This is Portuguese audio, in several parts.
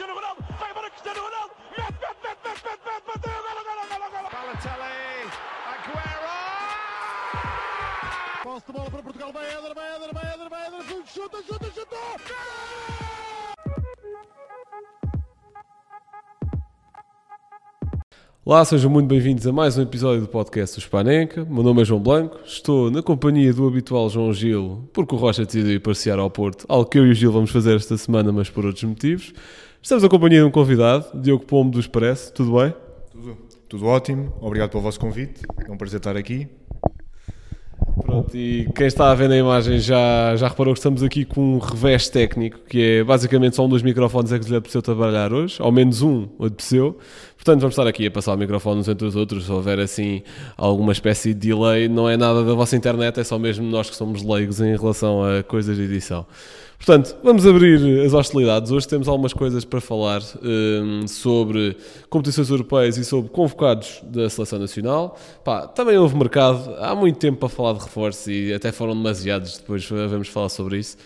Cristiano Ronaldo, vai embora Cristiano Ronaldo, mete, mete, mete, mete, mete, mete, bateu, golo, golo, golo, golo. Balotelli, Aguero! Posse de bola para Portugal, vai Éder, vai Éder, vai Éder, vai Éder, chuta, chuta, chuta! Olá, sejam muito bem-vindos a mais um episódio do podcast do Spanenka. Meu nome é João Blanco, estou na companhia do habitual João Gil, porque o Rocha decidiu ir passear ao Porto, algo que eu e o Gil vamos fazer esta semana, mas por outros motivos. Estamos na companhia de um convidado, Diogo Pombo do Expresso, tudo bem? Tudo, tudo ótimo, obrigado pelo vosso convite, é um prazer estar aqui. Pronto, e quem está a ver na imagem já, já reparou que estamos aqui com um revés técnico, que é basicamente só um dos microfones é que lhe apeteceu trabalhar hoje, ao menos um apeteceu. Portanto, vamos estar aqui a passar microfones entre os outros. Se houver assim alguma espécie de delay, não é nada da vossa internet, é só mesmo nós que somos leigos em relação a coisas de edição. Portanto, vamos abrir as hostilidades. Hoje temos algumas coisas para falar hum, sobre competições europeias e sobre convocados da Seleção Nacional. Pá, também houve mercado, há muito tempo para falar de reforço e até foram demasiados, depois vamos falar sobre isso.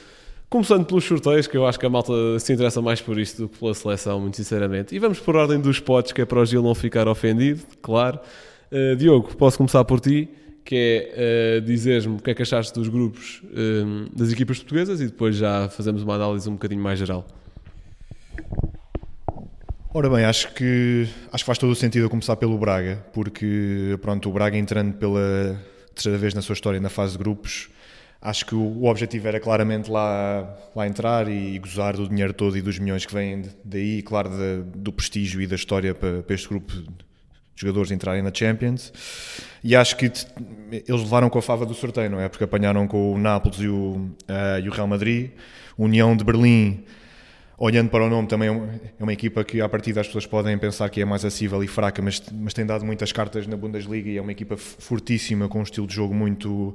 Começando pelos sorteios, que eu acho que a malta se interessa mais por isto do que pela seleção, muito sinceramente. E vamos por ordem dos potes, que é para o Gil não ficar ofendido, claro. Uh, Diogo, posso começar por ti, que é uh, dizeres-me o que é que achaste dos grupos um, das equipas portuguesas e depois já fazemos uma análise um bocadinho mais geral. Ora bem, acho que, acho que faz todo o sentido eu começar pelo Braga, porque pronto, o Braga entrando pela terceira vez na sua história na fase de grupos, acho que o, objetivo era claramente lá, lá entrar e gozar do dinheiro todo e dos milhões que vêm daí, claro, do prestígio e da história para, para este grupo jogadores entrarem na Champions. E acho que eles levaram com a fava do sorteio, não é? Porque apanharam com o Nápoles e o, uh, e o Real Madrid, União de Berlim olhando para o nome, também é uma equipa que, a partir das pessoas podem pensar que é mais acessível e fraca, mas, mas tem dado muitas cartas na Bundesliga e é uma equipa fortíssima, com um estilo de jogo muito,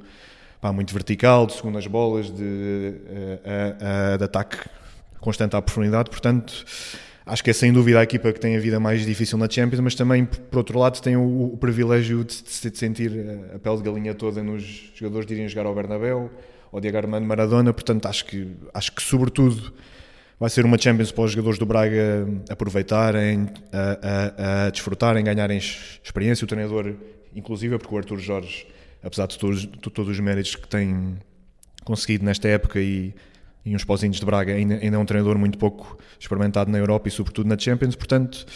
pá, muito vertical, de segundas bolas, de, uh, uh, de ataque constante à profundidade. Portanto, acho que é sem dúvida a equipa que tem a vida mais difícil na Champions, mas também, por outro lado, tem o, o privilégio de, de, sentir a pele de galinha toda nos jogadores de irem jogar ao Bernabéu ou de Armando Maradona. Portanto, acho que, acho que sobretudo vai ser uma Champions para os jogadores do Braga aproveitarem, a, a, a desfrutarem, ganharem experiência. O treinador, inclusive, porque o Arthur Jorge, apesar de todos, de todos os méritos que tem conseguido nesta época e, e uns pozinhos de Braga, ainda, ainda é um treinador muito pouco experimentado na Europa e, sobretudo, na Champions. Portanto,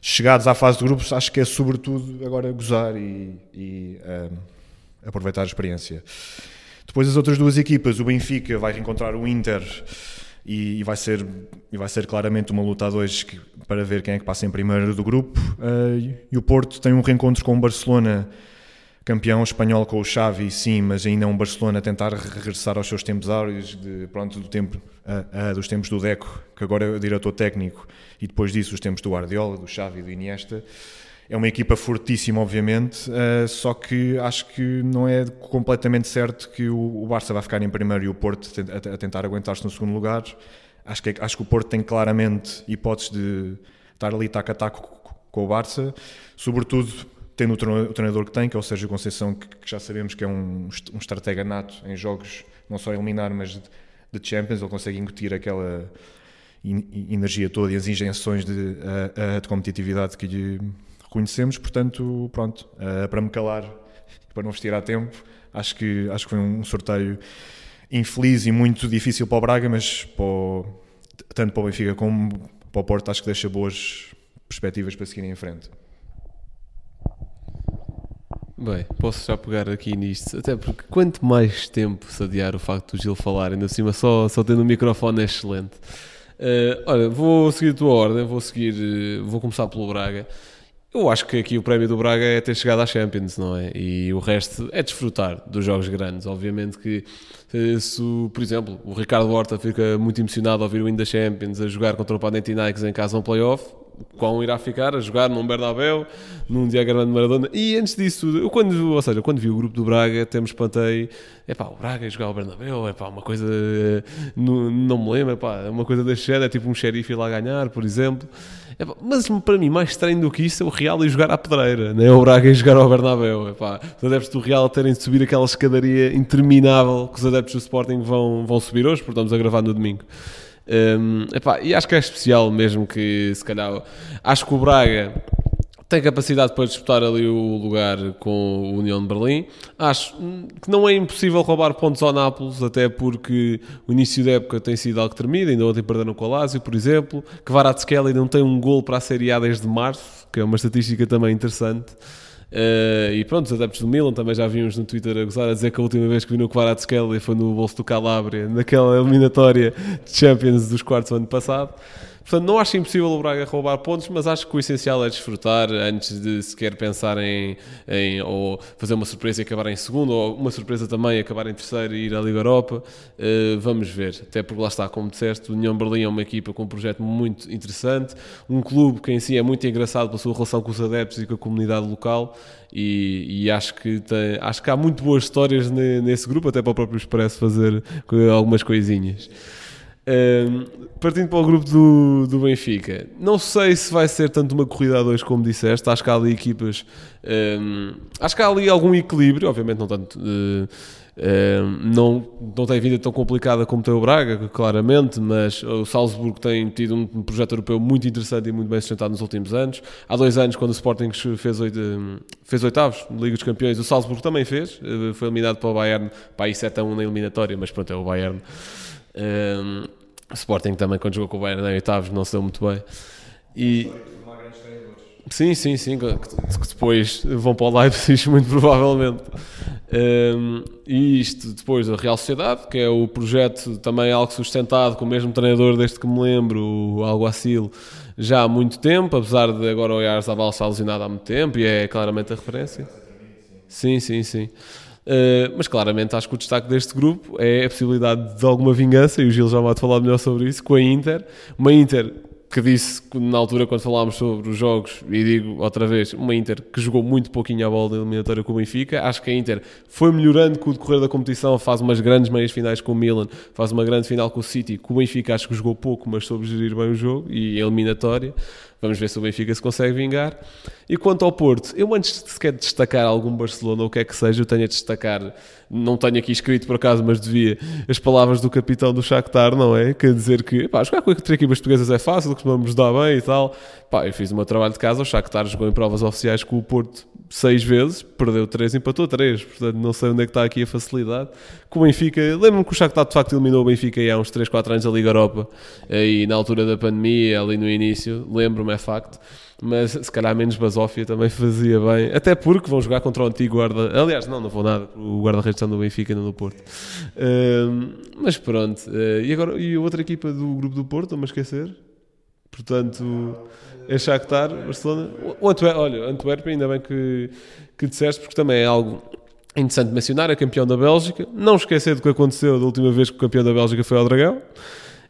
chegados à fase de grupos, acho que é sobretudo agora gozar e, e um, aproveitar a experiência. Depois, as outras duas equipas, o Benfica vai reencontrar o Inter e, vai ser e vai ser claramente uma luta a dois que, para ver quem é que passa em primeiro do grupo uh, e o Porto tem um reencontro com o Barcelona campeão espanhol com o Xavi sim mas ainda é um Barcelona a tentar regressar aos seus tempos áureos de pronto do tempo dos tempos do Deco que agora é o diretor técnico e depois disso os tempos do Guardiola do Xavi do Iniesta é uma equipa fortíssima, obviamente, uh, só que acho que não é completamente certo que o, o Barça vai ficar em primeiro e o Porto a, a tentar aguentar-se no segundo lugar. Acho que, acho que o Porto tem claramente hipóteses de estar ali taco a taco com o Barça, sobretudo tendo o treinador que tem, que é o Sérgio Conceição, que, que já sabemos que é um, um estratega nato em jogos, não só eliminar, mas de, de Champions, ele consegue incutir aquela energia toda e as injeções de, de competitividade que lhe reconhecemos, portanto, pronto, uh, para me calar, para não vestir a tempo, acho que, acho que foi um sorteio infeliz e muito difícil para o Braga, mas para o, tanto para o Benfica como para o Porto acho que deixa boas perspectivas para seguirem em frente. Bem, posso já pegar aqui nisto, até porque quanto mais tempo se adiar o facto do Gil falar, ainda cima só, só tendo o microfone é excelente. Uh, olha, vou seguir a tua ordem, vou seguir, uh, vou começar pelo Braga. Eu acho que aqui o prémio do Braga é ter chegado à Champions, não é? E o resto é desfrutar dos jogos grandes. Obviamente que, eh, se, por exemplo, o Ricardo Horta fica muito emocionado ao ouvir o In da Champions a jogar contra o Panathinaikos em casa um playoff, quão irá ficar a jogar num Bernabéu, num diagrama de Maradona. E antes disso, eu quando, ou seja, quando vi o grupo do Braga, me espantei. É pá, o Braga jogar o Bernabéu, é pá, uma coisa. Não, não me lembro, é pá, uma coisa da cheira, é tipo um xerife ir lá ganhar, por exemplo. Mas para mim, mais estranho do que isso é o Real ir jogar à pedreira, não é o Braga ir jogar ao Bernabéu. É pá, os adeptos do Real terem de subir aquela escadaria interminável que os adeptos do Sporting vão, vão subir hoje, porque estamos a gravar no domingo. Um, epá, e acho que é especial mesmo que se calhar acho que o Braga tem capacidade para disputar ali o lugar com o União de Berlim. Acho que não é impossível roubar pontos ao Nápoles, até porque o início da época tem sido algo tremido. Ainda ontem perderam com o Lazio, por exemplo. Que Kvaratskhelia não tem um gol para a Série A desde março, que é uma estatística também interessante. Uh, e pronto, os adeptos do Milan também já vimos no Twitter a gozar a dizer que a última vez que vi no Kvaratskhelia foi no bolso do Calabria, naquela eliminatória de Champions dos quartos do ano passado. Portanto, não acho impossível o Braga roubar pontos, mas acho que o essencial é desfrutar antes de sequer pensar em, em ou fazer uma surpresa e acabar em segundo, ou uma surpresa também acabar em terceiro e ir à Liga Europa. Uh, vamos ver. Até porque lá está, como disseste, o União Berlim é uma equipa com um projeto muito interessante, um clube que em si é muito engraçado pela sua relação com os adeptos e com a comunidade local. E, e acho, que tem, acho que há muito boas histórias nesse grupo, até para o próprio Expresso fazer algumas coisinhas partindo para o grupo do, do Benfica, não sei se vai ser tanto uma corrida a dois como disseste. Acho que há ali equipas, um, acho que há ali algum equilíbrio, obviamente não tanto. Uh, não, não tem vida tão complicada como tem o Braga, claramente, mas o Salzburgo tem tido um projeto europeu muito interessante e muito bem sustentado nos últimos anos. Há dois anos, quando o Sporting fez, oito, fez oitavos na Liga dos Campeões, o Salzburgo também fez, eh, foi eliminado para o Bayern, para aí 7 a 1 na eliminatória, mas pronto, é o Bayern. Um, Sporting também, quando jogou com o Bayern em oitavos, não se deu muito bem. E... Sim, sim, sim, que, depois vão para o Leipzig, muito provavelmente. Um, e isto depois da Real Sociedade, que é o projeto também algo sustentado com o mesmo treinador, desde que me lembro, o Alguacil, já há muito tempo, apesar de agora o Yarzabal estar lesionado há muito tempo, e é claramente a referência. Sim, sim, sim. Uh, mas claramente acho que o destaque deste grupo é a possibilidade de alguma vingança, e o Gil já vai falar melhor sobre isso, com a Inter. Uma Inter que disse na altura quando falámos sobre os jogos, e digo outra vez, uma Inter que jogou muito pouquinho a bola da eliminatória com o Benfica. Acho que a Inter foi melhorando com o decorrer da competição, faz umas grandes meias finais com o Milan, faz uma grande final com o City. Com o Benfica acho que jogou pouco, mas soube gerir bem o jogo e a eliminatória. Vamos ver se o Benfica se consegue vingar. E quanto ao Porto, eu antes de sequer destacar algum Barcelona ou o que é que seja, eu tenho a destacar, não tenho aqui escrito por acaso, mas devia, as palavras do capitão do Shakhtar, não é? Quer dizer que, pá, jogar com equipas portuguesas é fácil, costumamos dar bem e tal. Pá, eu fiz o meu trabalho de casa, o Shakhtar jogou em provas oficiais com o Porto seis vezes, perdeu três, empatou três, portanto não sei onde é que está aqui a facilidade. Com o Benfica, lembro-me que o Shakhtar de facto eliminou o Benfica há uns 3, 4 anos da Liga Europa, e na altura da pandemia, ali no início, lembro-me, é facto. Mas se calhar menos basófia também fazia bem, até porque vão jogar contra o antigo guarda. Aliás, não, não vou nada, o guarda-redes do Benfica não do Porto. Uh, mas pronto, uh, e agora e a outra equipa do grupo do Porto, não me esquecer. Portanto, é Shakhtar, Barcelona. O Antwer olha, Antuérpia, ainda bem que, que disseste, porque também é algo interessante mencionar. É campeão da Bélgica. Não esquecer do que aconteceu da última vez que o campeão da Bélgica foi ao Dragão.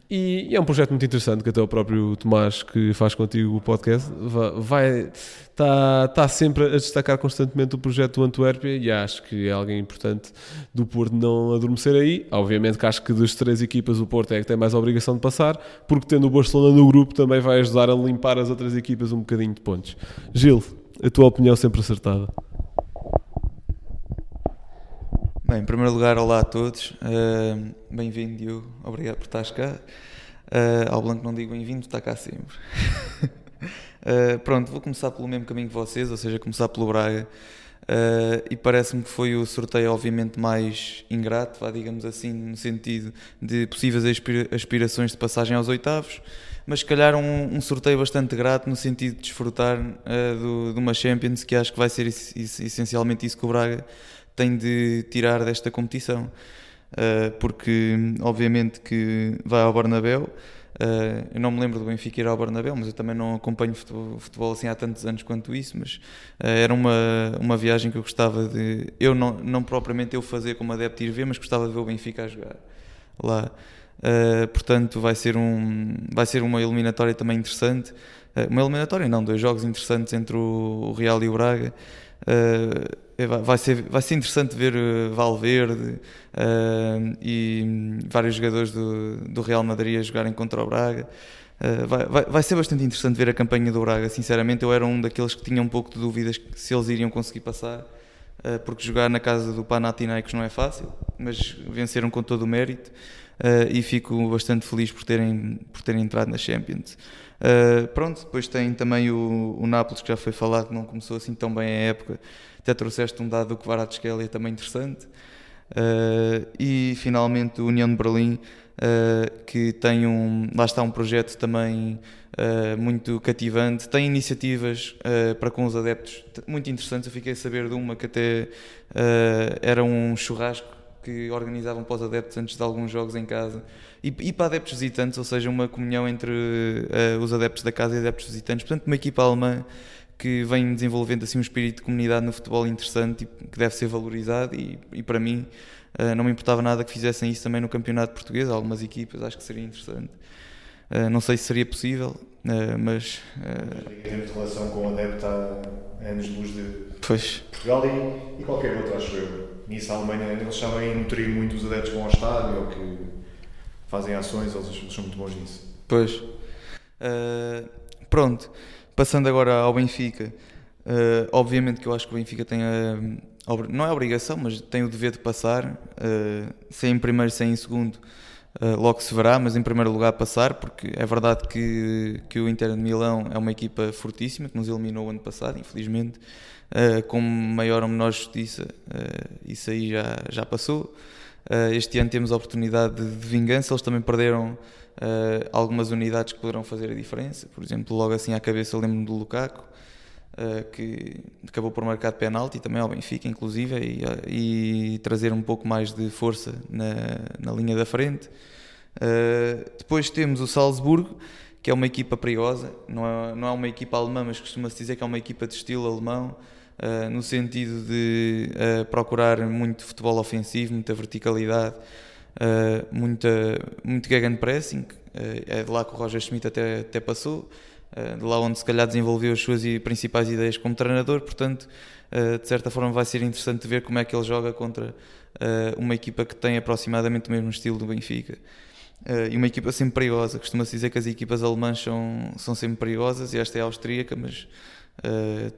E, é um projeto muito interessante que até o próprio Tomás, que faz contigo o podcast, vai está tá sempre a destacar constantemente o projeto do Antuérpia e acho que é alguém importante do Porto não adormecer aí. Obviamente que acho que das três equipas o Porto é que tem mais a obrigação de passar, porque tendo o Barcelona no grupo também vai ajudar a limpar as outras equipas um bocadinho de pontos. Gil, a tua opinião sempre acertada. Bem, em primeiro lugar, olá a todos. Uh, bem-vindo, Diogo. Obrigado por estares cá. Uh, ao Blanco não digo bem-vindo, está cá sempre. uh, pronto, vou começar pelo mesmo caminho que vocês, ou seja, começar pelo Braga. e parece-me que foi o sorteio, obviamente, mais ingrato, vá, digamos assim, no sentido de possíveis aspirações de passagem aos oitavos mas se calhar um, um, sorteio bastante grato no sentido de desfrutar uh, do, de uma Champions que acho que vai ser essencialmente isso que o Braga tem de tirar desta competição. Uh, porque obviamente que vai ao Bernabéu. Uh, eu não me lembro do Benfica ir ao Bernabéu, mas eu também não acompanho futebol, futebol assim há tantos anos quanto isso, mas uh, era uma, uma viagem que eu gostava de, eu não, não propriamente eu fazer como adepto ir ver, mas gostava de ver o Benfica a jogar lá. Uh, portanto, vai ser, um, vai ser uma eliminatória também interessante. uma eliminatória, não, dois jogos interessantes entre o, o Real e o Braga. Uh, vai, ser, vai ser interessante ver uh, Valverde uh, e vários jogadores do, do Real Madrid a jogarem contra o Braga. Vai, vai, vai, ser bastante interessante ver a campanha do Braga. Sinceramente, eu era um daqueles que tinha um pouco de dúvidas se eles iriam conseguir passar, porque jogar na casa do Panathinaikos não é fácil. mas venceram com todo o mérito uh, e fico bastante feliz por terem, por terem entrado na Champions. Uh, pronto, depois tem também o, o Nápoles, que já foi falado, não começou assim tão bem a época. Até trouxeste um dado do Kvaratskhelia também interessante. Uh, e finalmente o União de Berlim, uh, que tem um, lá está um projeto também muito cativante, tem iniciativas para com os adeptos muito interessantes. Eu fiquei a saber de uma que até era um churrasco que organizavam para os adeptos antes de alguns jogos em casa e, e para adeptos visitantes, ou seja, uma comunhão entre os adeptos da casa e adeptos visitantes. Portanto, uma equipa alemã que vem desenvolvendo assim um espírito de comunidade no futebol interessante e que deve ser valorizado e, e para mim uh, não me importava nada que fizessem isso também no campeonato português, algumas equipas, acho que seria interessante. Uh, não sei se seria possível, uh, mas... Em relação com o adepto há anos-luz de pois. Portugal e, e, qualquer outro, acho eu. Nisso a Alemanha, eles sabem nutrir muito os adeptos que vão ao estádio ou que fazem ações, eles, são muito bons nisso. Pois. pronto. Passando agora ao Benfica, uh, obviamente que eu acho que o Benfica tem a, não é a obrigação, mas tem o dever de passar, uh, sem em primeiro, sem em segundo, uh, logo se verá, mas em primeiro lugar passar, porque é verdade que, que o Inter de Milão é uma equipa fortíssima, que nos eliminou o ano passado, infelizmente, uh, com maior ou menor justiça, isso aí já, já passou. Este ano temos a oportunidade de, de vingança, eles também perderam uh, algumas unidades que poderão fazer a diferença. Por exemplo, logo assim à cabeça lembro-me do Lukaku, uh, que acabou por marcar de penalti também ao Benfica, inclusive, e, uh, e trazer um pouco mais de força na, na linha da frente. depois temos o Salzburgo, que é uma equipa perigosa, não é, não é uma equipa alemã, mas costuma-se dizer que é uma equipa de estilo alemão. Uh, no sentido de uh, procurar muito futebol ofensivo, muita verticalidade, uh, muita, muito gegenpressing, uh, é de lá que o Roger Schmidt até, até passou, uh, de lá onde se calhar desenvolveu as suas principais ideias como treinador, portanto, de certa forma vai ser interessante ver como é que ele joga contra uma equipa que tem aproximadamente o mesmo estilo do Benfica. e uma equipa sempre perigosa, costuma-se dizer que as equipas alemãs são, são sempre perigosas, e esta é austríaca, mas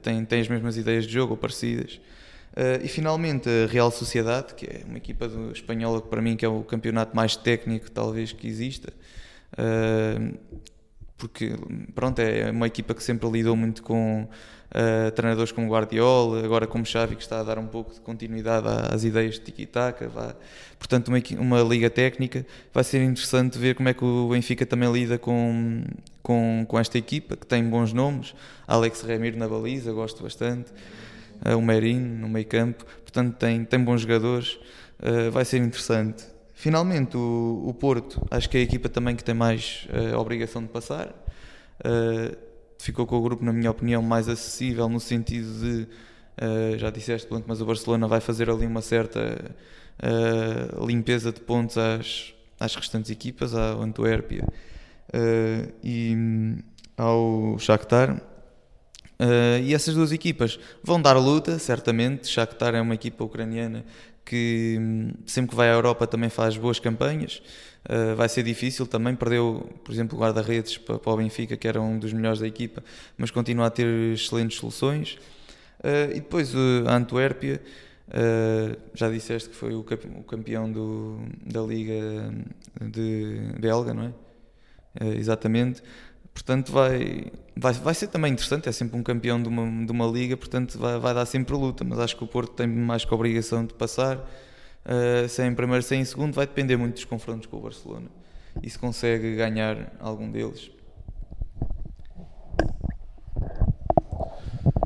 tem, tem as mesmas ideias de jogo ou parecidas. Uh, e finalmente a Real Sociedade, que é uma equipa do, espanhola que para mim que é o campeonato mais técnico talvez que exista, uh, porque pronto, é uma equipa que sempre lidou muito com uh, treinadores como Guardiola, agora como Xavi que está a dar um pouco de continuidade às ideias de tiki-taka, portanto uma, uma liga técnica, vai ser interessante ver como é que o Benfica também lida com, com, com esta equipa, que tem bons nomes, Alex Remir na baliza, gosto bastante, o Meirinho no meio campo, portanto tem, tem bons jogadores, uh, vai ser interessante. Finalmente o, o, Porto, acho que é a equipa também que tem mais uh, obrigação de passar, uh, ficou com o grupo, na minha opinião, mais acessível no sentido de, já disseste Blanco, mas o Barcelona vai fazer ali uma certa limpeza de pontos às, às restantes equipas, ao Antuérpia e hum, ao Shakhtar, Uh, e essas duas equipas vão dar luta, certamente. Shakhtar é uma equipa ucraniana que hum, sempre que vai à Europa também faz boas campanhas. Uh, vai ser difícil também. Perdeu, por exemplo, o guarda-redes para, para, o Benfica, que era um dos melhores da equipa, mas continua a ter excelentes soluções. Uh, e depois a Antuérpia, já disseste que foi o campeão do, da Liga de Belga, não é? exatamente. Portanto, vai, vai, vai ser também interessante. É sempre um campeão de uma, de uma liga, portanto, vai, vai dar sempre luta. Mas acho que o Porto tem mais que a obrigação de passar. Uh, se é em primeiro, se é em segundo, vai depender muito dos confrontos com o Barcelona e se consegue ganhar algum deles.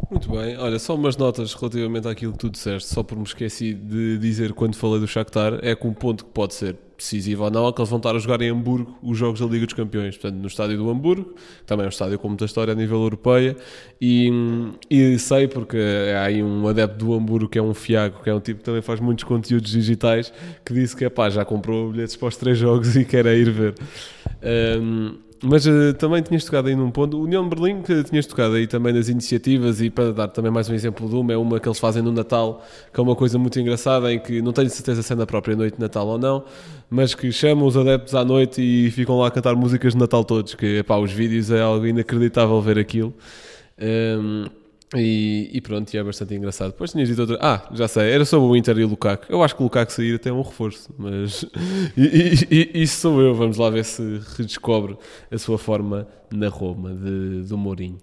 Muito bem, olha, só umas notas relativamente àquilo que tu disseste, só por me esqueci de dizer quando falei do Shakhtar, é que um ponto que pode ser decisivo ou não é que eles vão estar a jogar em Hamburgo os jogos da Liga dos Campeões, portanto no estádio do Hamburgo, também é um estádio com muita história a nível europeia e, e sei porque há aí um adepto do Hamburgo que é um fiago, que é um tipo que também faz muitos conteúdos digitais, que disse que pá, já comprou bilhetes para os três jogos e quer ir ver. Um, mas uh, também tinhas tocado aí num ponto, União de Berlim, que tinhas tocado aí também nas iniciativas, e para dar também mais um exemplo de uma, é uma que eles fazem no Natal, que é uma coisa muito engraçada, em que não tenho certeza se é na própria noite de Natal ou não, mas que chamam os adeptos à noite e ficam lá a cantar músicas de Natal todos, que pá, os vídeos é algo inacreditável ver aquilo. Um, E, e pronto, e é bastante engraçado. Depois tinhas dito outra. Ah, já sei, era sobre o Inter e o Lukaku. Eu acho que o Lukaku sair até é um reforço, mas e, e- isso sou eu. Vamos lá ver se redescobre a sua forma na Roma de, do Mourinho.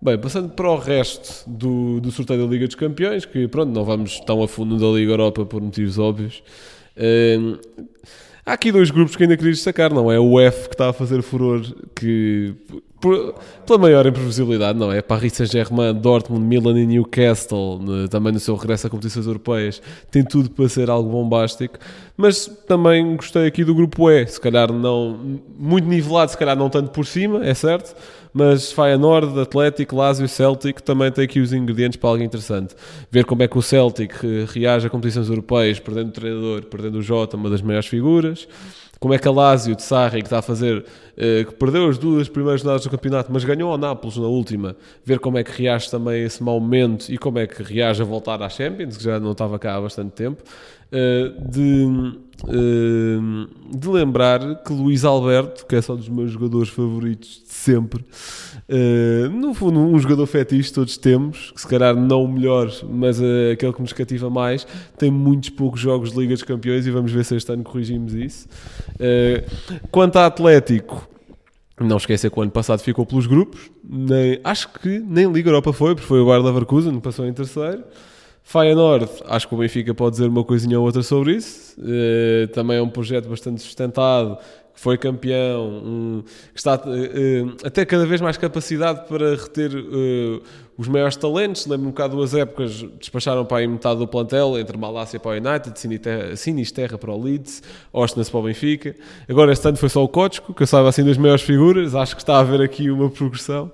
Bem, passando para o resto do, do sorteio da Liga dos Campeões, que pronto, não vamos tão a fundo da Liga Europa por motivos óbvios. Hum, há aqui dois grupos que ainda queria destacar, não é? O F que está a fazer furor, que por- pela maior imprevisibilidade, não é? Paris Saint-Germain, Dortmund, Milan e Newcastle, né, também no seu regresso a competições europeias, tem tudo para ser algo bombástico. Mas também gostei aqui do grupo E, se calhar não muito nivelado, se calhar não tanto por cima, é certo, mas Feyenoord, Atlético, Lazio e Celtic também tem aqui os ingredientes para algo interessante. Ver como é que o Celtic eh, reage a competições europeias, perdendo o treinador, perdendo o Jota, uma das maiores figuras. Como é que a Lazio de Sarri, que está a fazer, eh, que perdeu as duas primeiras jornadas do campeonato, mas ganhou ao Nápoles na última, ver como é que reage também a esse mau momento e como é que reage a voltar à Champions, que já não estava cá há bastante tempo. eh, de, eh, de lembrar que Luís Alberto, que é só dos meus jogadores favoritos de sempre, no fundo, um jogador fetiche todos temos, que se calhar não o melhor, mas aquele que nos cativa mais, tem muitos poucos jogos de Liga dos Campeões e vamos ver se este ano corrigimos isso. Eh, quanto a Atlético, não esquecer que o ano passado ficou pelos grupos, nem, acho que nem Liga Europa foi, porque foi o Bayer Leverkusen, passou em terceiro. Feyenoord, acho que o Benfica pode dizer uma coisinha ou outra sobre isso. Eh, também é um projeto bastante sustentado, que foi campeão, um- que está eh, até cada vez mais capacidade para reter os maiores talentos. Lembro-me que há duas épocas despacharam para aí metade do plantel, entre Malásia para o United, Sinisterra, para o Leeds, Ostnas para o Benfica. Agora este ano foi só o Kochko, que eu saiba assim das maiores figuras. Acho que está a haver aqui uma progressão.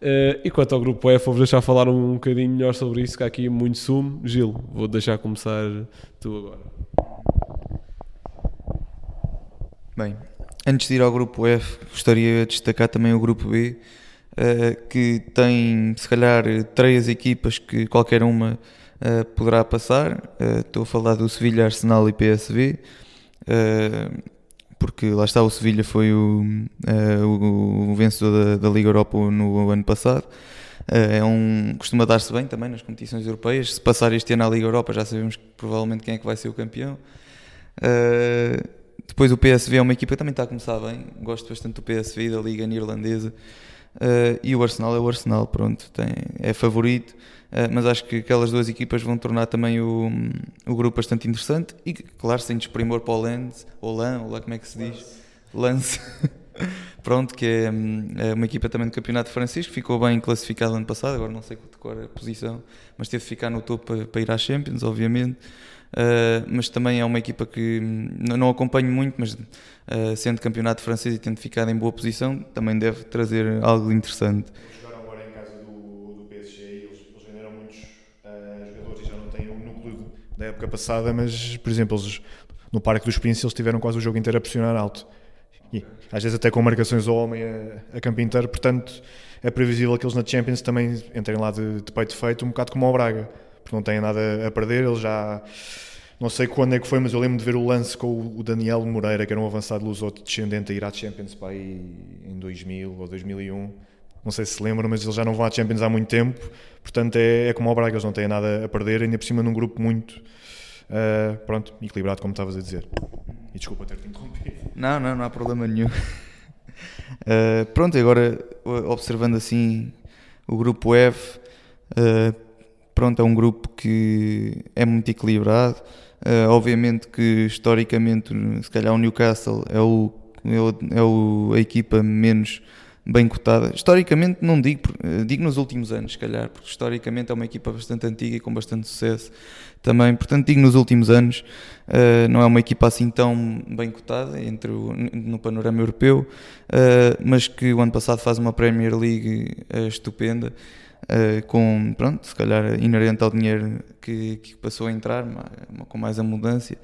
Eh, e quanto ao grupo F, vou-vos deixar falar um bocadinho melhor sobre isso, que há aqui muito sumo. Gil, vou deixar começar tu agora. Bem, antes de ir ao grupo F, gostaria de destacar também o grupo B, eh, que tem se calhar três equipas que qualquer uma eh, poderá passar. Eh, Estou a falar do Sevilha, Arsenal e PSV, porque lá está o Sevilha foi o, o- o vencedor da, da Liga Europa no ano passado. É um, costuma dar-se bem também nas competições europeias. Se passar este ano à Liga Europa, já sabemos provavelmente quem é que vai ser o campeão. Uh, depois o PSV é uma equipa que também está a começar bem. Gosto bastante do PSV, da Liga Neerlandesa. Uh, e o Arsenal é o Arsenal, pronto, tem, é favorito. Uh, mas acho que aquelas duas equipas vão tornar também o, o grupo bastante interessante. E, claro, sem desprimor para o Lens, ou Lan, ou lá como é que se diz? Lance. Pronto, que é, hum, é uma equipa também do Campeonato Francês, que ficou bem classificada ano passado, agora não sei qual é a posição, mas teve de ficar no topo para, para ir à Champions, obviamente. Uh, mas também é uma equipa que hum, não acompanho muito, mas uh, sendo campeonato francês e tendo ficado em boa posição, também deve trazer algo interessante. Jogaram agora em casa do, do PSG e eles, eles venderam muitos ah, jogadores e já não têm o núcleo da época passada, mas, por exemplo, eles, no Parque dos Príncipes eles tiveram quase o jogo inteiro a pressionar alto. E, às vezes até com marcações ao homem a, a campo inteiro, portanto é previsível que eles na Champions também entrem lá de, de peito feito, um bocado como ao Braga, porque não têm nada a perder, eles já... Não sei quando é que foi, mas eu lembro de ver o lance com o Daniel Moreira, que era um avançado lusoto descendente a ir à Champions aí em 2000 ou 2001. Não sei se se lembram, mas eles já não vão à Champions há muito tempo. Portanto, é, é como ao Braga, eles não têm nada a perder, ainda por cima num grupo muito ah, pronto, equilibrado, como estavas a dizer. E desculpa ter-te interrompido. Não, não, não há problema nenhum. Uh, pronto, agora uh, observando assim o grupo F, uh, pronto, é um grupo que é muito equilibrado. Uh, obviamente que historicamente, se calhar o Newcastle é, é, o, é o- a equipa menos bem cotada. Historicamente não digo, eh, digo nos últimos anos, se calhar, porque historicamente é uma equipa bastante antiga e com bastante sucesso também. Portanto, digo nos últimos anos, eh, não é uma equipa assim tão bem cotada entre o- no panorama europeu, eh, mas que o ano passado faz uma Premier League estupenda. Eh, com, pronto, se calhar inerente ao dinheiro que, que passou a entrar, com mais abundância.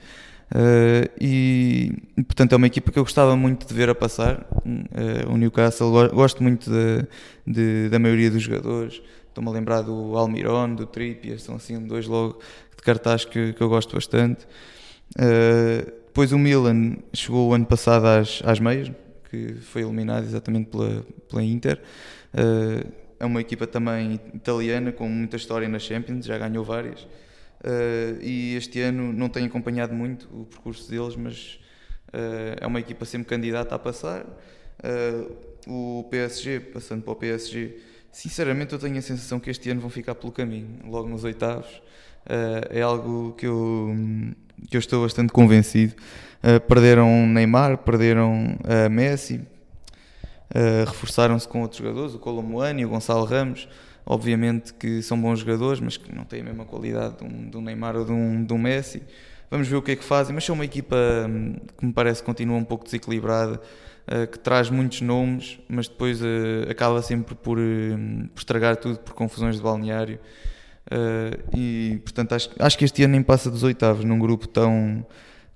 Uh, e, portanto é uma equipa que eu gostava muito de ver a passar. Uh, o Newcastle, go- gosto muito de- de- da maioria dos jogadores. Estou-me a lembrar do Almiron, do Trippier são assim dois logo de cartaz que, que eu gosto bastante. Uh, depois o Milan chegou o ano passado às, às meias que foi eliminado exatamente pela, pela Inter. Uh, é uma equipa também italiana com muita história na Champions, já ganhou várias. Uh, e este ano não tenho acompanhado muito o percurso deles, mas uh, é uma equipa sempre candidata a passar. Uh, o PSG, passando para o PSG, sinceramente eu tenho a sensação que este ano vão ficar pelo caminho, logo nos oitavos. é algo que eu, que eu estou bastante convencido. perderam Neymar, perderam Messi, reforçaram-se com outros jogadores, o Colomuani, o Gonçalo Ramos obviamente que são bons jogadores, mas que não têm a mesma qualidade de um, de um Neymar ou de um, de um Messi. Vamos ver o que é que fazem, mas são uma equipa hum, que me parece continua um pouco desequilibrada, uh, que traz muitos nomes, mas depois uh, acaba sempre por, uh, por, estragar tudo por confusões de balneário. E portanto acho, acho que este ano nem passa dos oitavos num grupo tão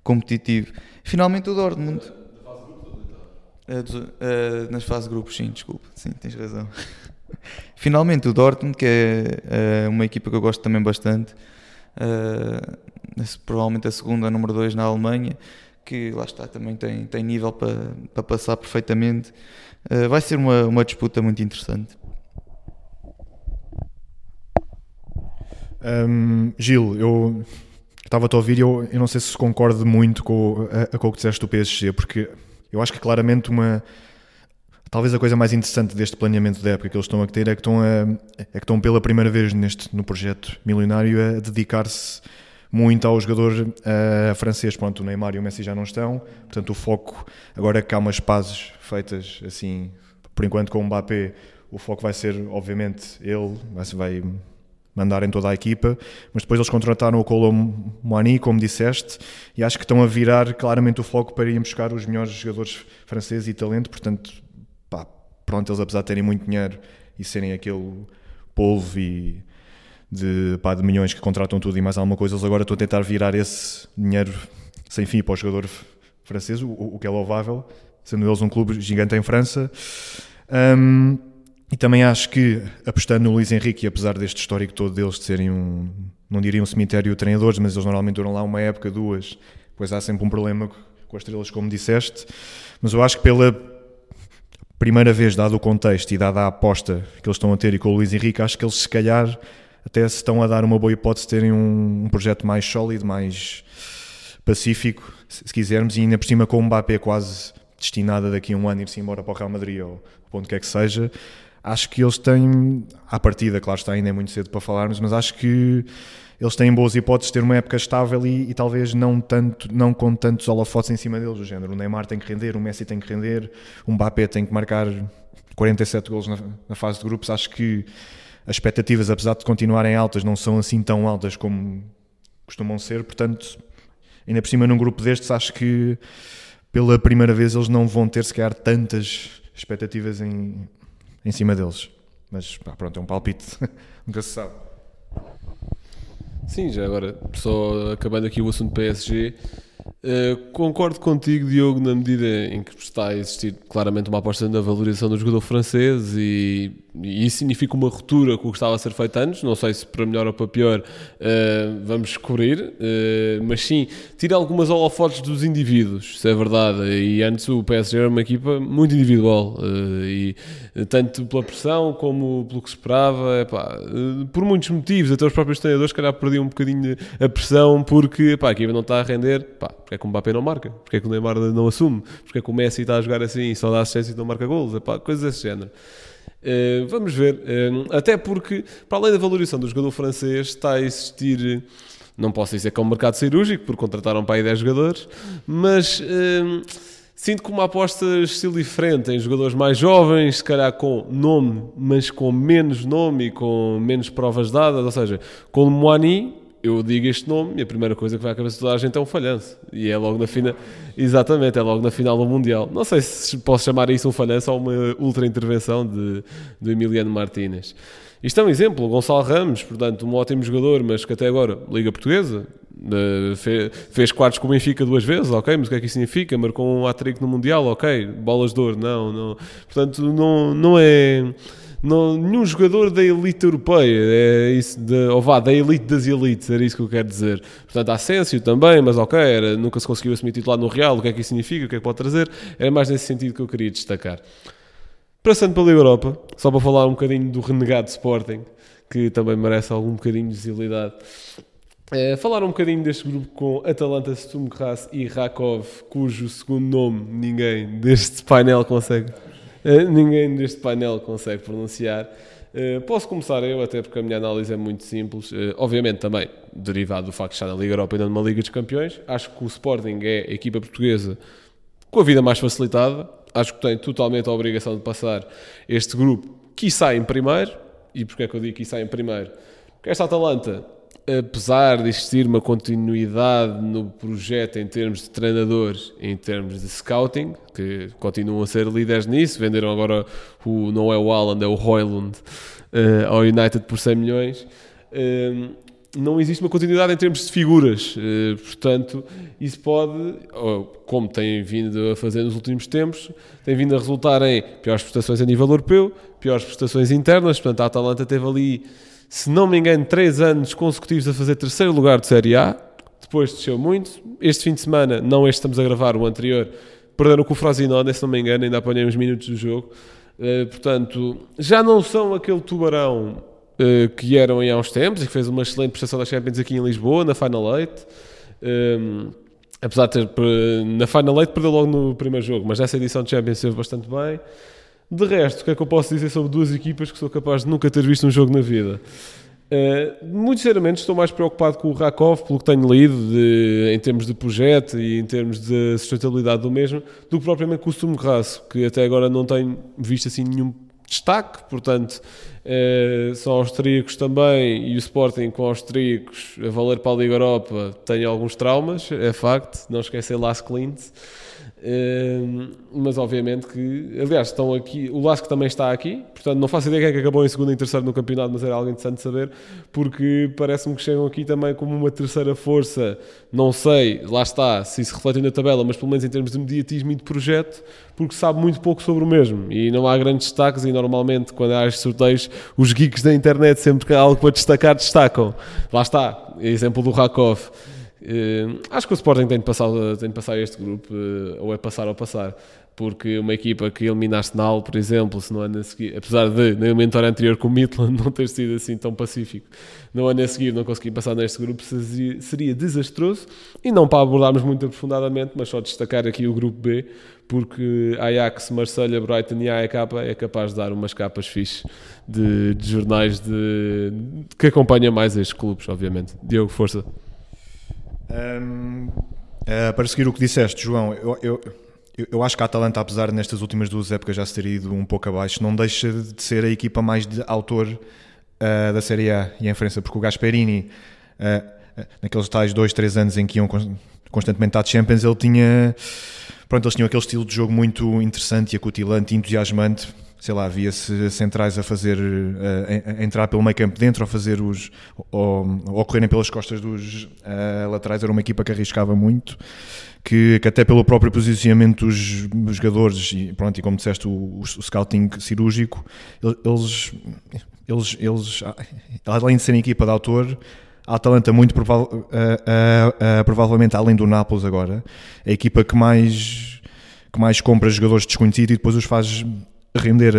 competitivo. Finalmente o Dortmund. Uh, nas fases de grupos, sim, desculpa, sim, tens razão. Finalmente o Dortmund, que é uh, uma equipa que eu gosto também bastante, provavelmente a segunda, a número 2 na Alemanha, que lá está, também tem, tem nível para, para passar perfeitamente. Vai ser uma, uma disputa muito interessante. Um, Gil, eu estava-te a ouvir e eu, eu não sei se concordo muito com, a, com o que disseste do PSG, porque eu acho que claramente uma Talvez a coisa mais interessante deste planeamento da época que eles estão a ter é que estão, a, é que estão pela primeira vez neste, no projeto milionário a dedicar-se muito ao jogador uh, francês. Pronto, o Neymar e o Messi já não estão, portanto o foco, agora que há umas pazes feitas assim, por enquanto com o Mbappé, o foco vai ser, obviamente, ele, vai, vai mandar em toda a equipa, mas depois eles contrataram o Colo Moani, como disseste, e acho que estão a virar claramente o foco para ir buscar os melhores jogadores franceses e talento, portanto pronto, eles apesar de terem muito dinheiro e serem aquele polvo e de, pá, de milhões que contratam tudo e mais alguma coisa, eles agora estão a tentar virar esse dinheiro sem fim para o jogador francês, o, o que é louvável, sendo eles um clube gigante em França. Um, e também acho que, apostando no Luís Henrique, apesar deste histórico todo deles de serem um, não diria um cemitério de treinadores, mas eles normalmente duram lá uma época, duas, pois há sempre um problema com as estrelas, como disseste. Mas eu acho que pela primeira vez, dado o contexto e dada a aposta que eles estão a ter e com o Luís Henrique, acho que eles se calhar até se estão a dar uma boa hipótese de terem um, um projeto mais sólido, mais pacífico, se quisermos, e ainda por cima com o Mbappé quase destinado daqui a um ano ir-se embora para o Real Madrid ou ponto que é que seja, acho que eles têm, à partida, claro está, ainda é muito cedo para falarmos, mas acho que eles têm boas hipóteses de ter uma época estável e, e, talvez não, tanto, não com tantos holofotes em cima deles, do género. O Neymar tem que render, o Messi tem que render, o Mbappé tem que marcar 47 golos na, na fase de grupos. Acho que as expectativas, apesar de continuarem altas, não são assim tão altas como costumam ser. Portanto, ainda por cima, num grupo destes, acho que pela primeira vez eles não vão ter sequer tantas expectativas em, em cima deles. Mas pá, pronto, é um palpite, nunca se sabe. Sim, já agora, só acabando aqui o assunto PSG, uh, concordo contigo, Diogo, na medida em que está a existir claramente uma aposta na valorização do jogador francês e e isso significa uma ruptura com o que estava a ser feito antes, não sei se para melhor ou para pior, uh, vamos descobrir, uh, mas sim, tira algumas holofotes dos indivíduos, isso é verdade, e antes o PSG era uma equipa muito individual, uh, e tanto pela pressão como pelo que se esperava, epá, por muitos motivos, até os próprios treinadores, se calhar perdiam um bocadinho a pressão, porque epá, a equipa não está a render, epá, porque é que o Mbappé não marca, porque é que o Neymar não assume, porque é que o Messi está a jogar assim, só dá assistência e não marca golos, epá, coisas desse género. Uh, vamos ver, uh, até porque, para além da valorização do jogador francês, está a existir, não posso dizer que é um mercado cirúrgico, porque contrataram para aí 10 jogadores, mas uh, sinto que uma aposta estilo diferente em jogadores mais jovens, se calhar com nome, mas com menos nome e com menos provas dadas, ou seja, com o Moani eu digo este nome e a primeira coisa que vai à cabeça de toda a gente é um falhanço. E é logo na final. Exatamente, é logo na final do Mundial. Não sei se posso chamar isso um falhanço ou uma ultra intervenção de, de Emiliano Martínez. Isto é um exemplo. O Gonçalo Ramos, portanto, um ótimo jogador, mas que até agora, Liga Portuguesa, fez, fez quartos com o Benfica duas vezes, ok, mas o que é que isso significa? Marcou um hat-trick no Mundial, ok, bolas de ouro, não, não. Portanto, não, não é não, nenhum jogador da elite europeia, é isso, de, ou vá, da elite das elites, era isso que eu quero dizer. Portanto, Asensio também, mas ok, era, nunca se conseguiu assumir titular no Real, o que é que isso significa, o que é que pode trazer, era mais nesse sentido que eu queria destacar. Passando pela Europa, só para falar um bocadinho do renegado Sporting, que também merece algum bocadinho de visibilidade. É, falar um bocadinho deste grupo com Atalanta, Sturm e Rakov, cujo segundo nome ninguém deste painel consegue, ninguém deste painel consegue pronunciar. É, posso começar eu, até porque a minha análise é muito simples. É, obviamente também derivado do facto de estar na Liga Europa e não numa Liga dos Campeões. Acho que o Sporting é a equipa portuguesa com a vida mais facilitada. Acho que tem totalmente a obrigação de passar este grupo, que sai em primeiro. E porquê é que eu digo que sai em primeiro? Porque esta Atalanta apesar de existir uma continuidade no projeto em termos de treinadores, em termos de scouting, que continuam a ser líderes nisso, venderam agora o, não é o Haaland, é o Hoylund uh, ao United por 100 milhões. Uh, não existe uma continuidade em termos de figuras, uh, portanto, isso pode, como tem vindo a fazer nos últimos tempos, tem vindo a resultar em piores prestações a nível europeu, piores prestações internas. Portanto, a Atalanta teve ali se não me engano, três anos consecutivos a fazer terceiro lugar de Série A. Depois desceu muito. Este fim de semana, não este estamos a gravar, o anterior, perderam com o Frosinone, se não me engano, ainda apanhei uns minutos do jogo. Uh, portanto, já não são aquele tubarão uh, que eram em há uns tempos e que fez uma excelente prestação da Champions aqui em Lisboa, na Final Eight. Um, ehm, apesar de ter, na Final Eight perdeu logo no primeiro jogo, mas nessa edição de Champions esteve bastante bem. De resto, o que é que eu posso dizer sobre duas equipas que sou capaz de nunca ter visto um jogo na vida? Uh, muito sinceramente, estou mais preocupado com o Rakov, pelo que tenho lido, de, em termos de projeto e em termos de sustentabilidade do mesmo, do que propriamente com o Sumgraço, que até agora não tenho visto assim nenhum destaque. Portanto, uh, são austríacos também e o Sporting com austríacos a valer para a Liga Europa tem alguns traumas, é facto. Não esquecer Las Clint. Uh, mas obviamente que, aliás, estão aqui, o Lasco também está aqui, portanto não faço ideia quem é que acabou em segundo e terceiro no campeonato, mas era algo interessante saber, porque parece-me que chegam aqui também como uma terceira força, não sei, lá está, se isso reflete na tabela, mas pelo menos em termos de mediatismo e de projeto, porque sabe muito pouco sobre o mesmo e não há grandes destaques e normalmente quando há estes sorteios os geeks da internet sempre que há algo para destacar, destacam. Lá está, exemplo do Rakov. Uh, acho que o Sporting tem de passar, tem de passar este grupo, uh, ou é passar ou passar, porque uma equipa que elimina Arsenal, por exemplo, se no ano a seguir, apesar de no eliminatório anterior com o Midland não ter sido assim tão pacífico, no ano a seguir não conseguir passar neste grupo seria, desastroso. E não para abordarmos muito aprofundadamente, mas só destacar aqui o grupo B, porque Ajax, Marselha, Brighton e AEK é capaz de dar umas capas fixe de, de jornais de, que acompanham mais estes clubes, obviamente. Diogo, força. Um, uh, eh, para seguir o que disseste, João, eu, eu, eu, acho que a Atalanta, apesar nestas últimas duas épocas já se ter ido um pouco abaixo, não deixa de ser a equipa mais de autor uh, da Série A e em França, porque o Gasperini, uh, naqueles tais dois, três anos em que iam constantemente à Champions, ele tinha. Pronto, eles tinham aquele estilo de jogo muito interessante e acutilante, entusiasmante sei lá, havia-se centrais a fazer, a, entrar pelo meio campo dentro, ou fazer os, ou, ou correrem pelas costas dos uh, laterais, era uma equipa que arriscava muito, que, que até pelo próprio posicionamento dos, jogadores, e pronto, e como disseste, o, o scouting cirúrgico, eles, eles, eles, além de serem equipa de autor, a Atalanta muito prova uh, uh, provavelmente, além do Nápoles agora, é a equipa que mais, que mais compra jogadores desconhecidos e depois os faz render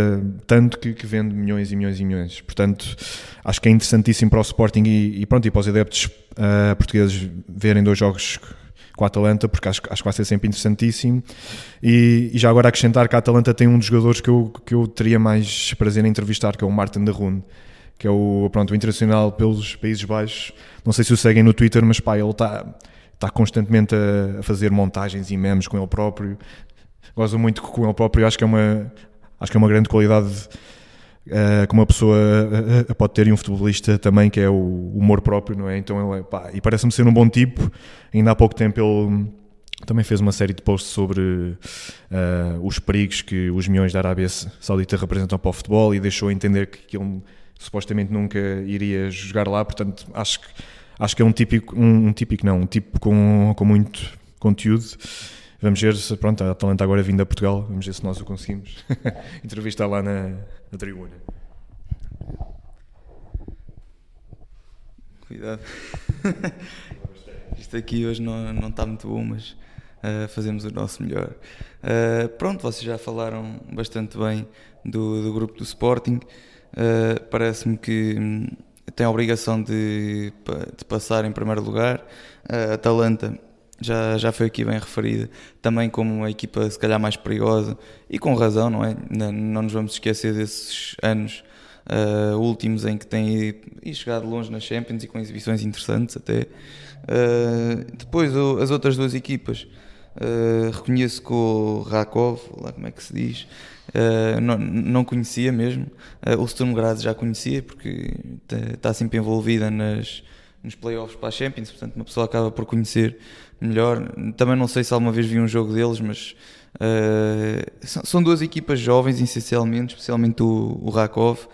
tanto que, que, vende milhões e milhões e milhões. Portanto, acho que é interessantíssimo para o Sporting e, e pronto, e para os adeptos uh, portugueses verem dois jogos com a Atalanta, porque acho, acho que vai ser sempre interessantíssimo. E, e, já agora acrescentar que a Atalanta tem um dos jogadores que eu, que eu teria mais prazer em entrevistar, que é o Martin da Rune, que é o, pronto, o internacional pelos Países Baixos. Não sei se o seguem no Twitter, mas pá, ele está está constantemente a, a, fazer montagens e memes com ele próprio. Gosto muito com ele próprio, acho que é uma, acho que é uma grande qualidade uh, que uma pessoa uh, pode ter e um futebolista também, que é o humor próprio, não é? Então ele é, pá, e parece-me ser um bom tipo. Ainda há pouco tempo ele também fez uma série de posts sobre os perigos que os milhões da Arábia Saudita representam para o futebol e deixou entender que, que ele supostamente nunca iria jogar lá, portanto acho que, acho que é um típico, um, um típico não, um tipo com, com muito conteúdo Vamos ver se, pronto, a Atalanta agora vindo a Portugal, vamos ver se nós o conseguimos entrevistar lá na, na tribuna. Cuidado. Isto aqui hoje não, não está muito bom, mas uh, fazemos o nosso melhor. Uh, pronto, vocês já falaram bastante bem do, do grupo do Sporting. Uh, Parece-me que hum, tem a obrigação de, de passar em primeiro lugar. A Atalanta já, já foi aqui bem referida, também como uma equipa se calhar mais perigosa e com razão, não é? Não, não nos vamos esquecer desses anos uh, últimos em que tem e chegado longe nas Champions e com exibições interessantes até. Uh, depois o, as outras duas equipas, uh, reconheço que o Rakov, lá como é que se diz, não, não conhecia mesmo. o Sturm Graz já conhecia porque está sempre envolvida nas, nos playoffs para a Champions, portanto uma pessoa acaba por conhecer melhor. Também não sei se alguma vez vi um jogo deles, mas uh, são, duas equipas jovens, essencialmente, especialmente o, o Rakov.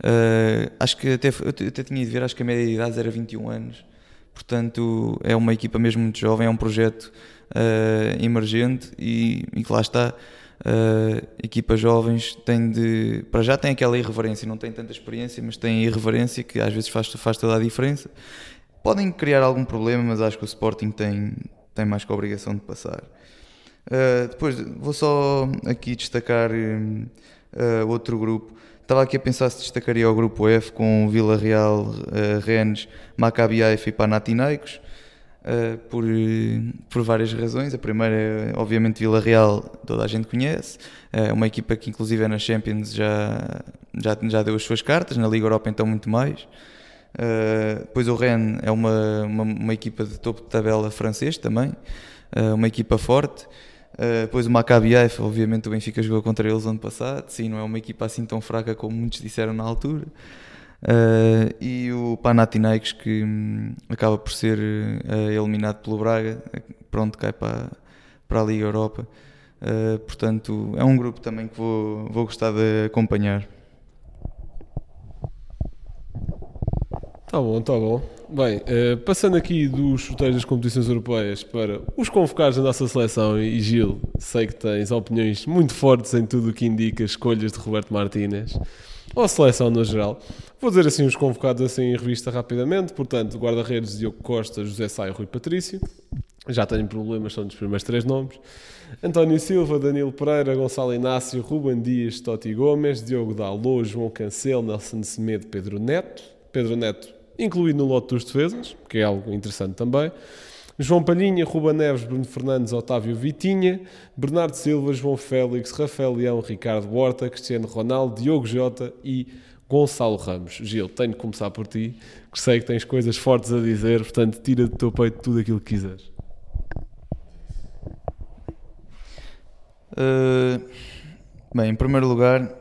Uh, acho que até, eu até tinha de ver, acho que a média de idade era 21 anos. Portanto, é uma equipa mesmo muito jovem, é um projeto uh, emergente e, e que lá está. Uh, equipas jovens têm de. Para já tem aquela irreverência, não tem tanta experiência, mas tem irreverência que às vezes faz, faz toda a diferença. Podem criar algum problema, mas acho que o Sporting tem, tem mais que a obrigação de passar. Uh, depois, vou só aqui destacar uh, outro grupo Estava aqui a pensar se destacaria o grupo F com Vila Real, uh, Rennes, Maccabi Haifa e Panathinaikos, uh, por, por várias razões. A primeira é, obviamente, Vila Real, toda a gente conhece, é uma equipa que inclusive é na Champions já, já, já deu as suas cartas, na Liga Europa então muito mais. Uh, depois o Rennes é uma, uma, uma, equipa de topo de tabela francês também, uma equipa forte. Depois o Maccabi Haifa, obviamente o Benfica jogou contra eles ano passado, sim, não é uma equipa assim tão fraca como muitos disseram na altura. Uh, e o Panathinaikos que um, acaba por ser uh, eliminado pelo Braga, pronto, cai para, para a Liga Europa. portanto, é um grupo também que vou, vou gostar de acompanhar. Tá bom, tá bom. Bem, uh, passando aqui dos chuteiros das competições europeias para os convocados da nossa seleção, e Gil, sei que tens opiniões muito fortes em tudo o que indica escolhas de Roberto Martínez, ou a seleção no geral. Vou dizer assim os convocados assim em revista rapidamente, portanto, guarda-redes Diogo Costa, José e Rui Patrício. Já tenho problemas, são dos primeiros três nomes. António Silva, Danilo Pereira, Gonçalo Inácio, Ruben Dias, Totti Gomes, Diogo Dalô, João Cancelo, Nelson Semedo, Pedro Neto. Pedro Neto incluído no lote dos defesas, que é algo interessante também. João Palhinha, Ruba Neves, Bruno Fernandes, Otávio Vitinha, Bernardo Silva, João Félix, Rafael Leão, Ricardo Horta, Cristiano Ronaldo, Diogo Jota e Gonçalo Ramos. Gil, tenho de começar por ti, que sei que tens coisas fortes a dizer, portanto, tira do teu peito tudo aquilo que quiseres. Uh, bem, em primeiro lugar,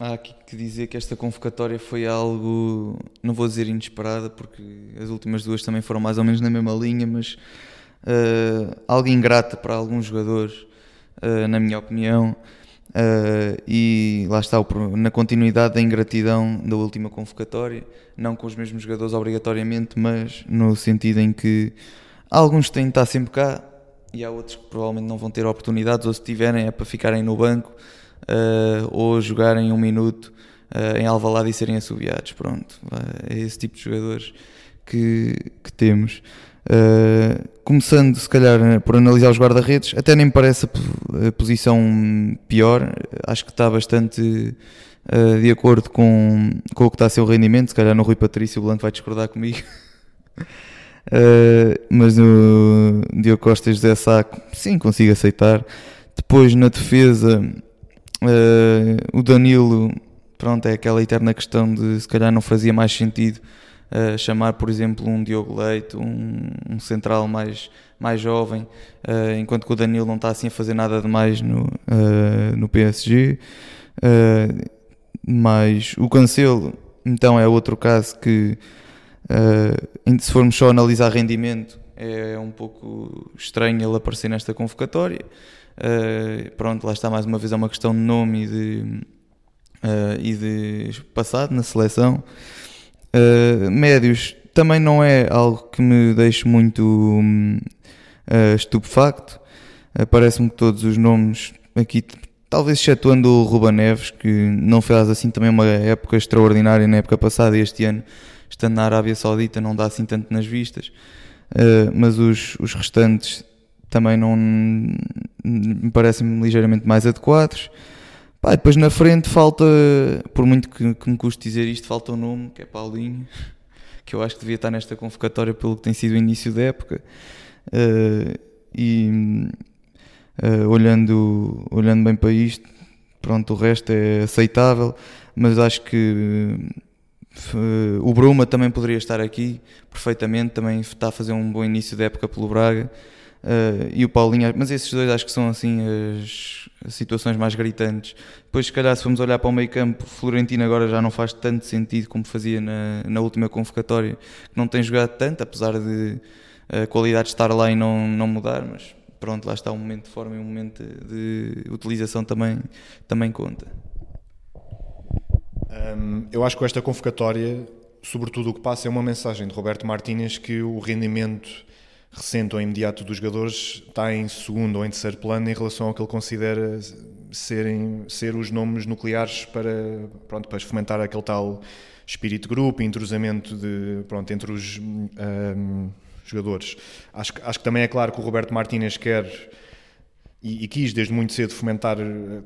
Há aqui que dizer que esta convocatória foi algo, não vou dizer inesperada, porque as últimas duas também foram mais ou menos na mesma linha, mas uh, algo ingrata para alguns jogadores, uh, na minha opinião. Uh, e lá está, na continuidade da ingratidão da última convocatória, não com os mesmos jogadores obrigatoriamente, mas no sentido em que alguns têm de estar sempre cá e há outros que provavelmente não vão ter oportunidades, ou se tiverem é para ficarem no banco uh, ou jogarem um minuto uh, em Alvalade e serem assobiados. Pronto, é esse tipo de jogadores que, que temos. Uh, começando, se calhar, por analisar os guarda-redes, até nem me parece a posição pior, acho que está bastante uh, de acordo com, com o que está a ser o rendimento. Se calhar, no Rui Patrício, o Blanco vai discordar comigo. uh, mas no Diogo Costa José Saco, sim, consigo aceitar. Depois, na defesa, Uh, o Danilo, pronto, é aquela eterna questão de se calhar não fazia mais sentido uh, chamar, por exemplo, um Diogo Leite, um, um central mais, mais jovem, uh, enquanto que o Danilo não está assim a fazer nada de mais no, no PSG. mas o Cancelo, então, é outro caso que, se formos só analisar rendimento, é um pouco estranho ele aparecer nesta convocatória. Uh, pronto, lá está mais uma vez, é uma questão de nome e de, uh, e de passado na seleção. Uh, médios também não é algo que me deixe muito uh, estupefacto. Parece-me que todos os nomes aqui, talvez excetuando o Ruba Neves, que não fez assim também uma época extraordinária na época passada e este ano, estando na Arábia Saudita, não dá assim tanto nas vistas. mas os, os restantes também não me parecem ligeiramente mais adequados. Pá, depois na frente falta, por muito que, que me custe dizer isto, falta um nome, que é Paulinho, que eu acho que devia estar nesta convocatória pelo que tem sido o início da época. Uh, e uh, olhando, olhando bem para isto, pronto, o resto é aceitável, mas acho que uh, o Bruma também poderia estar aqui perfeitamente, também está a fazer um bom início da época pelo Braga. Uh, e o Paulinho, mas esses dois acho que são assim as, situações mais gritantes. Depois, se calhar, se formos olhar para o meio campo, Florentino agora já não faz tanto sentido como fazia na, na última convocatória, que não tem jogado tanto, apesar de a qualidade de estar lá e não, não mudar, mas pronto, lá está um momento de forma e um momento de utilização também, também conta. Eu acho que esta convocatória, sobretudo o que passa é uma mensagem de Roberto Martínez que o rendimento recente ou imediato dos jogadores está em segundo ou em terceiro plano em relação ao que ele considera serem ser os nomes nucleares para pronto para fomentar aquele tal espírito de grupo, entrosamento de pronto entre os um, jogadores. Acho, acho que também é claro que o Roberto Martínez quer e, e quis desde muito cedo fomentar eh,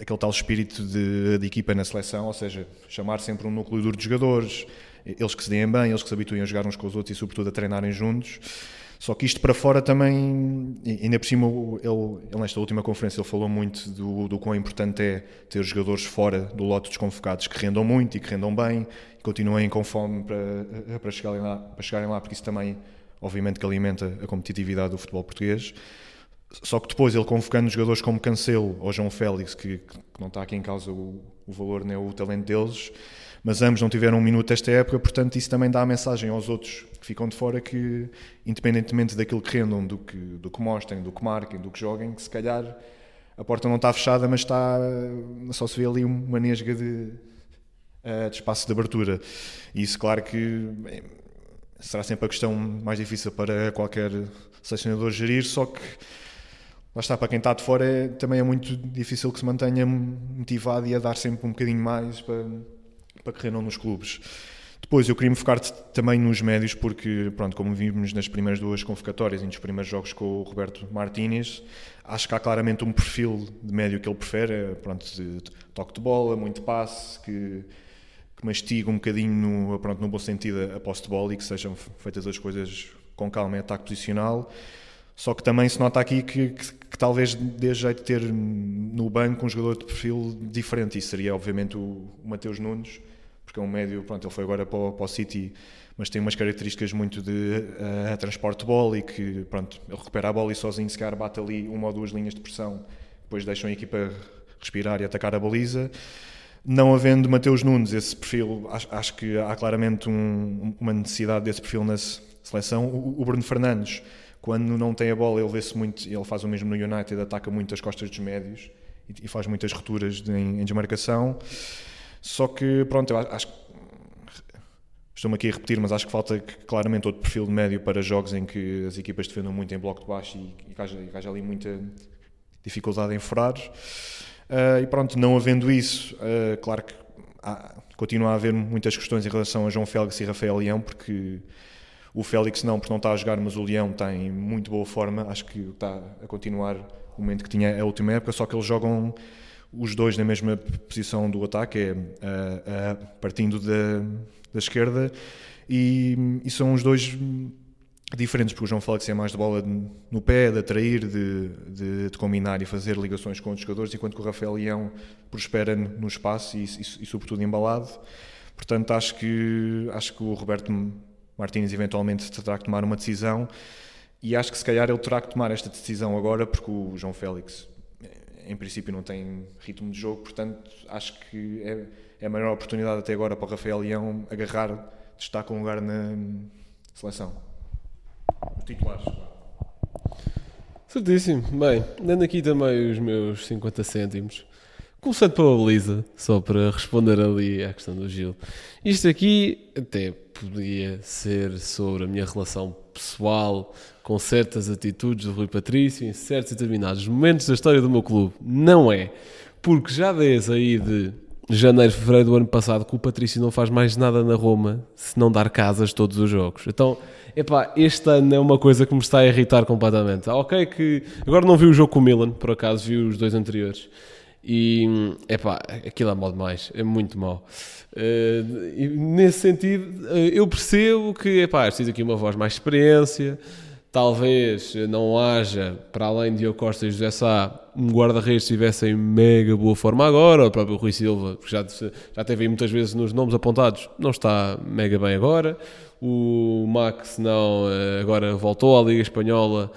aquele tal espírito de, de, equipa na seleção, ou seja, chamar sempre um núcleo duro de jogadores, eles que se deem bem, eles que se habituem a jogar uns com os outros e sobretudo a treinarem juntos. Só que isto para fora também, ainda por cima, ele, ele nesta última conferência ele falou muito do, do quão importante é ter jogadores fora do lote dos convocados que rendam muito e que rendam bem e continuem com fome para, para, chegarem lá, para chegarem lá, porque isso também obviamente que alimenta a competitividade do futebol português. Só que depois ele convocando jogadores como Cancelo ou João Félix, que, que não está aqui em causa o, o, valor nem o talento deles, mas ambos não tiveram um minuto esta época, portanto isso também dá a mensagem aos outros que ficam de fora que, independentemente daquilo que rendam, do que, do que mostrem, do que marquem, do que joguem, que se calhar a porta não está fechada, mas está só se vê ali uma nesga de, eh, de espaço de abertura. E isso, claro que será sempre a questão mais difícil para qualquer selecionador gerir, só que lá está, para quem está de fora é, também é muito difícil que se mantenha motivado e a dar sempre um bocadinho mais para, para rendam nos clubes. Depois eu queria me focar também nos médios, porque, pronto, como vimos nas primeiras duas convocatórias e nos primeiros jogos com o Roberto Martínez, acho que há claramente um perfil de médio que ele prefere, pronto, de toque de bola, muito passe, que que mastiga um bocadinho, no, pronto, no bom sentido, a posse de bola e que sejam feitas as coisas com calma em ataque posicional. Só que também se nota aqui que, que, que, talvez dê jeito de ter no banco um jogador de perfil diferente. Isso seria, obviamente, o, o Mateus Nunes, porque é um médio, pronto, ele foi agora para o, para o City, mas tem umas características muito de uh, transporte de bola e que, pronto, ele recupera a bola e sozinho, se calhar, bate ali uma ou duas linhas de pressão, depois deixam a equipa respirar e atacar a baliza. Não havendo Mateus Nunes esse perfil, acho, acho que há claramente um, uma necessidade desse perfil na seleção. O, o, Bruno Fernandes, quando não tem a bola, ele vê-se muito, ele faz o mesmo no United, ataca muito as costas dos médios e, e faz muitas rupturas de, em, em, desmarcação. Só que, pronto, eu acho que estou-me aqui a repetir, mas acho que falta claramente outro perfil de médio para jogos em que as equipas defendam muito em bloco de baixo e, e, haja, haja ali muita dificuldade em furar. Uh, e pronto, não havendo isso, uh, claro que há, continua a haver muitas questões em relação a João Félix e Rafael Leão, porque o Félix não, porque não está a jogar, mas o Leão está em muito boa forma. Acho que está a continuar o momento que tinha a última época, só que eles jogam os dois na mesma posição do ataque, é partindo da, da esquerda, e, e são os dois diferentes, porque o João Félix é mais de bola no pé, de atrair, de, de, de, combinar e fazer ligações com outros jogadores, enquanto que o Rafael Leão prospera no espaço e, e, e, sobretudo embalado. Portanto, acho que, acho que o Roberto Martins eventualmente terá que tomar uma decisão e acho que se calhar ele terá que tomar esta decisão agora, porque o João Félix, em princípio, não tem ritmo de jogo, portanto, acho que é, é a maior oportunidade até agora para o Rafael Leão agarrar, destacar um lugar na seleção titulares. Certíssimo. Bem, dando aqui também os meus 50 cêntimos. Começando pela baliza, só para responder ali à questão do Gil. Isto aqui até podia ser sobre a minha relação pessoal com certas atitudes do Rui Patrício em certos determinados momentos da história do meu clube. Não é. Porque já desde aí de janeiro, fevereiro do ano passado que o Patrício não faz mais nada na Roma se não dar casas todos os jogos. Então, epá, este ano é uma coisa que me está a irritar completamente. Ah, Ok que agora não vi o jogo com o Milan, por acaso vi os dois anteriores. E, epá, aquilo é mal demais, é muito mau. E nesse sentido, eh, eu percebo que, epá, preciso aqui uma voz mais experiência, talvez não haja, para além de Diogo Costa e José Sá, um guarda-redes estivesse em mega boa forma agora, o próprio Rui Silva, que já, já teve aí muitas vezes nos nomes apontados, não está mega bem agora. O Max não, eh, agora voltou à Liga Espanhola,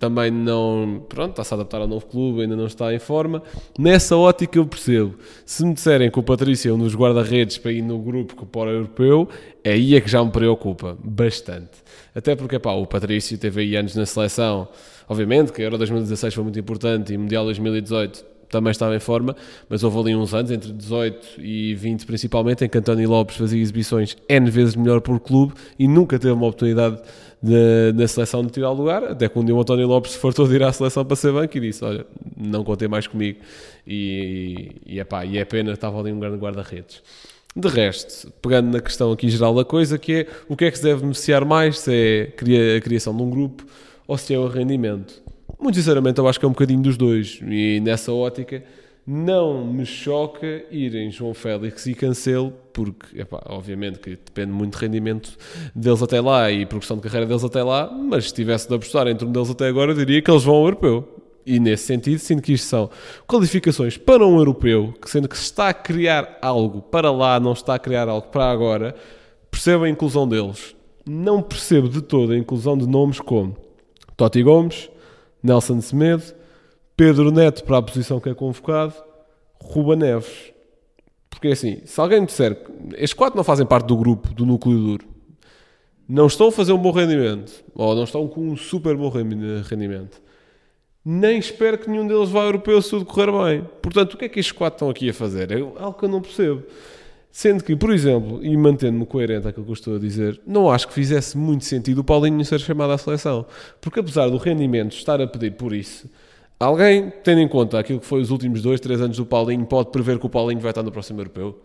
também não, pronto, está-se a adaptar ao novo clube, ainda não está em forma. Nessa ótica eu percebo. Se me disserem que o Patrício é um dos guarda-redes para ir no grupo que o europeu, aí é que já me preocupa bastante. Até porque, pá, o Patrício teve aí anos na seleção, obviamente que a Euro 2016 foi muito importante e Mundial 2018 também estava em forma, mas houve ali uns anos, entre 18 e 20 principalmente, em que António Lopes fazia exibições N vezes melhor por clube e nunca teve uma oportunidade de, na seleção de tirar lugar, até dia o António Lopes se fartou de ir à seleção para ser banco e disse, olha, não contei mais comigo e, e, epá, e é pena, estava ali um grande guarda-redes. De resto, pegando na questão aqui geral da coisa, que é o que é que se deve beneficiar mais, se é a criação de um grupo ou se é o rendimento. Muito sinceramente, eu acho que é um bocadinho dos dois. E nessa ótica, não me choca irem João Félix e Cancelo, porque, epá, obviamente, que depende muito de rendimento deles até lá e progressão de carreira deles até lá, mas se tivesse de apostar entre um deles até agora, eu diria que eles vão ao europeu. E nesse sentido, sinto que isto são qualificações para um europeu, que sendo que se está a criar algo para lá, não está a criar algo para agora, percebo a inclusão deles. Não percebo de toda a inclusão de nomes como Totti Gomes, Nelson Semedo, Pedro Neto para a posição que é convocado, Ruba Neves. Porque assim, se alguém me disser que estes quatro não fazem parte do grupo, do núcleo duro, não estão a fazer um bom rendimento, ou não estão com um super bom rendi- rendimento, nem espero que nenhum deles vá ao europeu se tudo correr bem. Portanto, o que é que estes quatro estão aqui a fazer? É algo que eu não percebo. Sendo que, por exemplo, e mantendo-me coerente àquilo que eu estou a dizer, não acho que fizesse muito sentido o Paulinho ser chamado à seleção. Porque apesar do rendimento estar a pedir por isso, alguém, tendo em conta aquilo que foi os últimos dois, três anos do Paulinho, pode prever que o Paulinho vai estar no próximo europeu?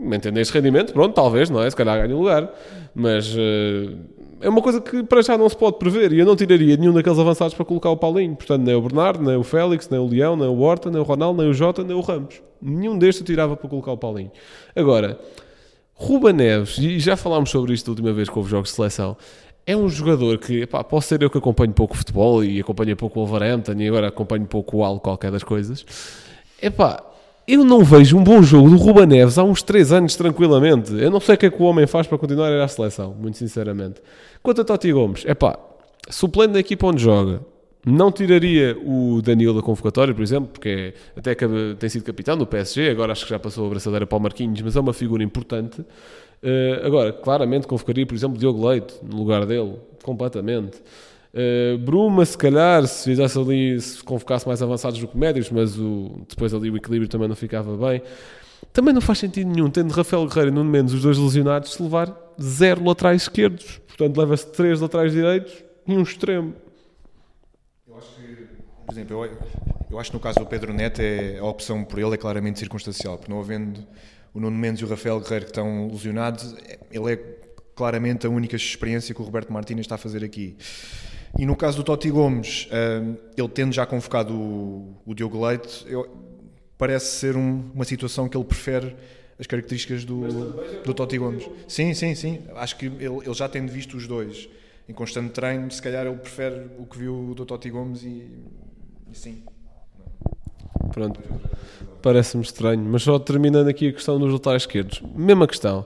Mantendo este rendimento, pronto, talvez, não é? Se calhar ganha lugar. Mas eh, é uma coisa que para já não se pode prever. E eu não tiraria nenhum daqueles avançados para colocar o Paulinho. Portanto, nem o Bernardo, nem o Félix, nem o Leão, nem o Horta, nem o Ronaldo, nem o Jota, nem o Ramos. Nenhum destes eu tirava para colocar o Paulinho. Agora, Ruba Neves, e já falámos sobre isto da última vez que houve jogos de seleção, é um jogador que, epá, posso ser eu que acompanho pouco futebol e acompanho pouco o Wolverhampton e agora acompanho pouco o Al qualquer das coisas. Epá, eu não vejo um bom jogo do Ruba Neves há uns 3 anos tranquilamente. Eu não sei o que é que o homem faz para continuar a ir à seleção, muito sinceramente. Quanto a Totti Gomes, epá, suplente da equipa onde joga, não tiraria o Danilo da convocatória, por exemplo, porque é- até tem sido capitão do PSG, agora acho que já passou a braçadeira para o Marquinhos, mas é uma figura importante. Eh, agora, claramente convocaria, por exemplo, Diogo Leite no lugar dele, completamente. Uh, Bruma, se calhar, se fizesse ali, se convocasse mais avançados do que médios, mas o, depois ali o equilíbrio também não ficava bem. Também não faz sentido nenhum, tendo Rafael Guerreiro e Nuno Mendes, os dois lesionados, se levar zero laterais esquerdos. Portanto, leva-se três laterais direitos e um extremo. Por exemplo, eu, eu acho que no caso do Pedro Neto é, a opção por ele é claramente circunstancial, porque não havendo o Nuno Mendes e o Rafael Guerreiro que estão lesionados, ele é claramente a única experiência que o Roberto Martínez está a fazer aqui. E no caso do Totti Gomes, hum, ele tendo já convocado o, o Diogo Leite, eu- parece ser um- uma situação que ele prefere as características do, do Totti Gomes. Sim, sim, sim. Acho que ele, ele já tendo visto os dois em constante treino, se calhar ele prefere o que viu do Totti Gomes e, e sim. Pronto, parece-me estranho. Mas só terminando aqui a questão dos laterais esquerdos. Mesma questão.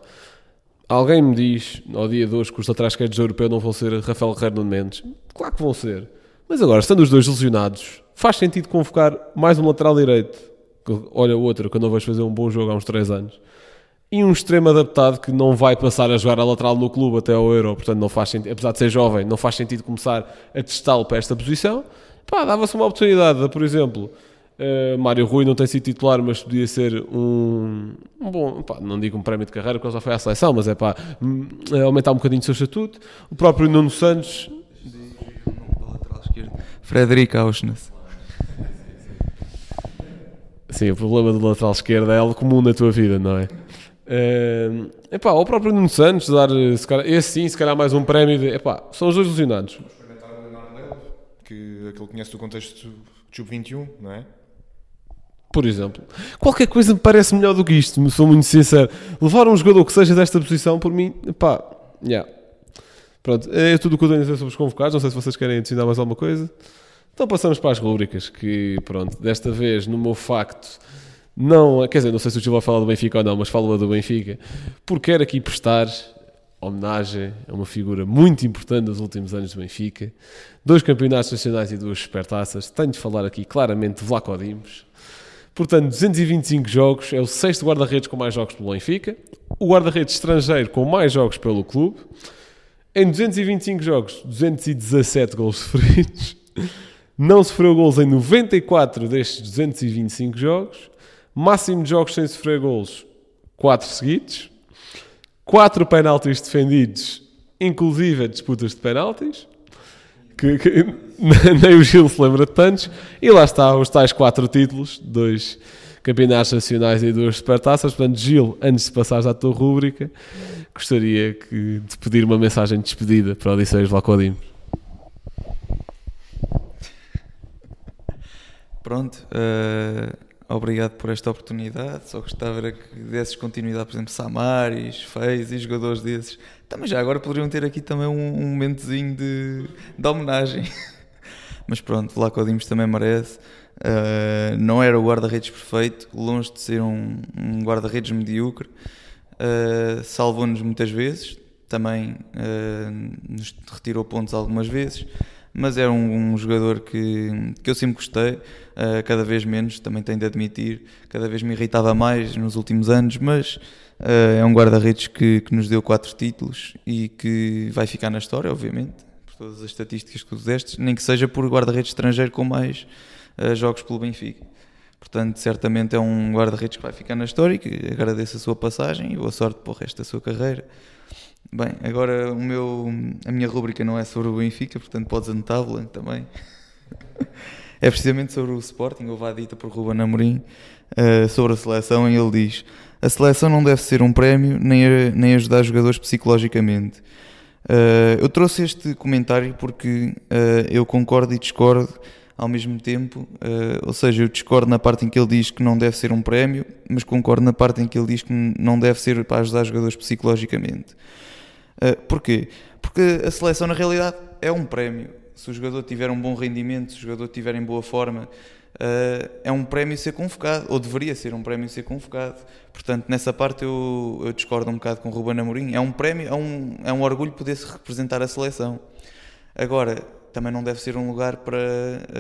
Alguém me diz, ao dia de hoje, que os laterais esquerdos europeus não vão ser Rafael Nuno Mendes. Claro que vão ser. Mas agora, estando os dois lesionados, faz sentido convocar mais um lateral direito. Olha o outro, que eu não vejo fazer um bom jogo há uns 3 anos. E um extremo adaptado que não vai passar a jogar a lateral no clube até ao Euro. Portanto, não faz sentido, apesar de ser jovem, não faz sentido começar a testá-lo para esta posição. Pá, dava-se uma oportunidade, por exemplo, Uh, Mário Rui não tem sido titular, mas podia ser um, um bom, pá, não digo um prémio de carreira, porque ele já foi à seleção, mas é para aumentar um bocadinho o seu estatuto. O próprio Nuno Santos, Do lateral esquerdo. Frederico Auschnitz. Sim, o problema do lateral esquerdo é algo comum na tua vida, não é? Uh, epá, ao próprio Nuno Santos dar, se calhar, esse sim, se calhar mais um prémio de, epá, são os dois ilusionados. Experimentar o Leonardo Neves, que aquele que conhece do contexto do Sub-21, não é? Por exemplo, qualquer coisa me parece melhor do que isto, me sou muito sincero. Levar um jogador que seja desta posição, por mim, pá, yeah. Pronto, é tudo o que eu tenho a dizer sobre os convocados. Não sei se vocês querem adicionar mais alguma coisa. Então passamos para as rubricas, que pronto, desta vez, no meu facto, não, quer dizer, não sei se o Gil vai falar do Benfica ou não, mas falo do Benfica, porque quero aqui prestar homenagem a uma figura muito importante dos últimos anos do Benfica. Dois campeonatos nacionais e duas supertaças. Tenho de falar aqui claramente de Vlaco Dimos. Portanto, 225 jogos, é o sexto guarda-redes com mais jogos pelo Benfica, o guarda-redes estrangeiro com mais jogos pelo clube. Em 225 jogos, 217 gols sofridos. Não sofreu gols em 94 destes 225 jogos. Máximo de jogos sem sofrer gols, 4 seguidos. 4 penaltis defendidos, inclusive disputas de penaltis. Que, que nem o Gil se lembra de tantos. E lá está, os tais 4 títulos, dois campeonatos nacionais e duas supertaças. Portanto, Gil, antes de passares à tua rúbrica, gostaria que, de pedir uma mensagem de despedida para Odisseias Lacodimos. Pronto, uh, obrigado por esta oportunidade. Só gostava era que desses continuidade, por exemplo, Samaris, Fez e jogadores desses. Também já agora poderiam ter aqui também um, um momentozinho de, de homenagem. Mas pronto, Vlaco Dimos também merece. Uh, não era o guarda-redes perfeito, longe de ser um, um guarda-redes medíocre. Uh, Salvou-nos muitas vezes, também uh, nos retirou pontos algumas vezes, mas era um, um jogador que, que eu sempre gostei, uh, cada vez menos, também tenho de admitir, cada vez me irritava mais nos últimos anos, mas é um guarda-redes que, que nos deu quatro títulos e que vai ficar na história, obviamente, por todas as estatísticas que tu deste, nem que seja por guarda-redes estrangeiro com mais jogos pelo Benfica. Portanto, certamente é um guarda-redes que vai ficar na história e que agradeço a sua passagem e boa sorte para o resto da sua carreira. Bem, agora o meu, a minha rúbrica não é sobre o Benfica, portanto podes anotá-la também. É precisamente sobre o Sporting, houve a dita por Ruben Amorim uh, sobre a seleção e ele diz a seleção não deve ser um prémio nem, nem ajudar jogadores psicologicamente. Uh, eu trouxe este comentário porque uh, eu concordo e discordo ao mesmo tempo, ou seja, eu discordo na parte em que ele diz que não deve ser um prémio, mas concordo na parte em que ele diz que não deve ser para ajudar jogadores psicologicamente. Uh, porquê? Porque a seleção na realidade é um prémio. Se o jogador tiver um bom rendimento, se o jogador tiver em boa forma, uh, é um prémio ser convocado, ou deveria ser um prémio ser convocado. Portanto, nessa parte eu, eu discordo um bocado com o Ruben Amorim. É um prémio, é um, é um orgulho poder-se representar a seleção. Agora, também não deve ser um lugar para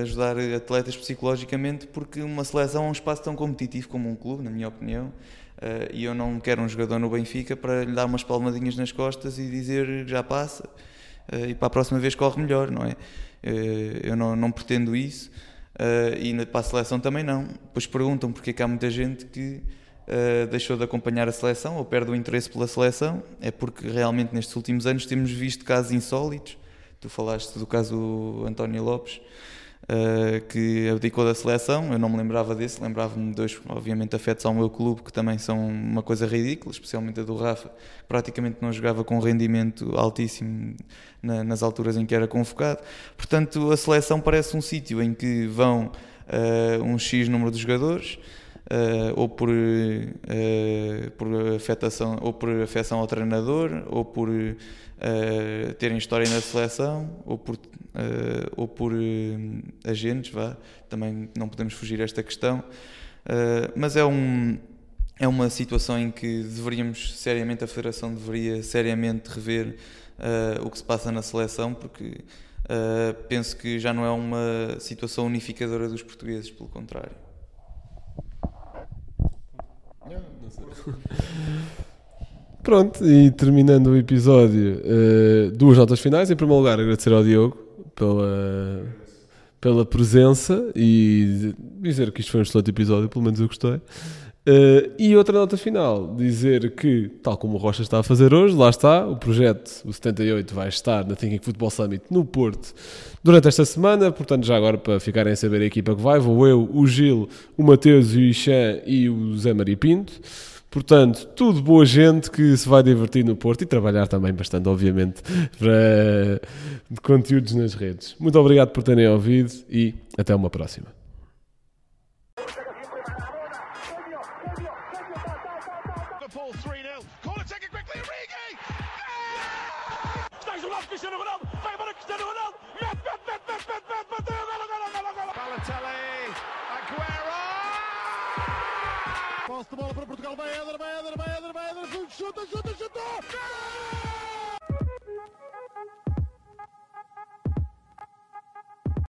ajudar atletas psicologicamente, porque uma seleção é um espaço tão competitivo como um clube, na minha opinião. Uh, e eu não quero um jogador no Benfica para lhe dar umas palmadinhas nas costas e dizer já passa uh, e para a próxima vez corre melhor, não é? Uh, eu não, não, pretendo isso e para a seleção também não. Depois perguntam porque é que há muita gente que deixou de acompanhar a seleção ou perde o interesse pela seleção. É porque realmente nestes últimos anos temos visto casos insólitos Tu falaste do caso António Lopes, uh, que abdicou da seleção. Eu não me lembrava desse, lembrava-me de dois, obviamente, afetos ao meu clube, que também são uma coisa ridícula, especialmente a do Rafa, que praticamente não jogava com rendimento altíssimo na, nas alturas em que era convocado. Portanto, a seleção parece um sítio em que vão uh, um X número de jogadores. Uh, ou por, uh, por afetação ou por afecção ao treinador ou por uh, terem história na seleção ou por, ou por agentes, vá. também não podemos fugir a esta questão, mas é, um, é uma situação em que deveríamos, seriamente, a Federação deveria seriamente rever o que se passa na seleção, porque penso que já não é uma situação unificadora dos portugueses, pelo contrário. Não, sei. Pronto, e terminando o episódio, uh, duas notas finais. Em primeiro lugar, agradecer ao Diogo pela, pela presença e dizer que isto foi um excelente episódio, pelo menos eu gostei. Uh, e outra nota final, dizer que, tal como o Rocha está a fazer hoje, lá está, o projeto, o 78, vai estar na Thinking Football Summit no Porto durante esta semana, portanto já agora para ficarem a saber a equipa que vai, vou eu, o Gil, o Mateus, o Ixan e o Zé Maria Pinto. Portanto, tudo boa gente que se vai divertir no Porto e trabalhar também bastante, obviamente, para conteúdos nas redes. Muito obrigado por terem ouvido e até uma próxima. De bola para Portugal. Vai Éder, vai Éder, vai Éder, vai Éder. Chuta, chuta, chuta. Gol!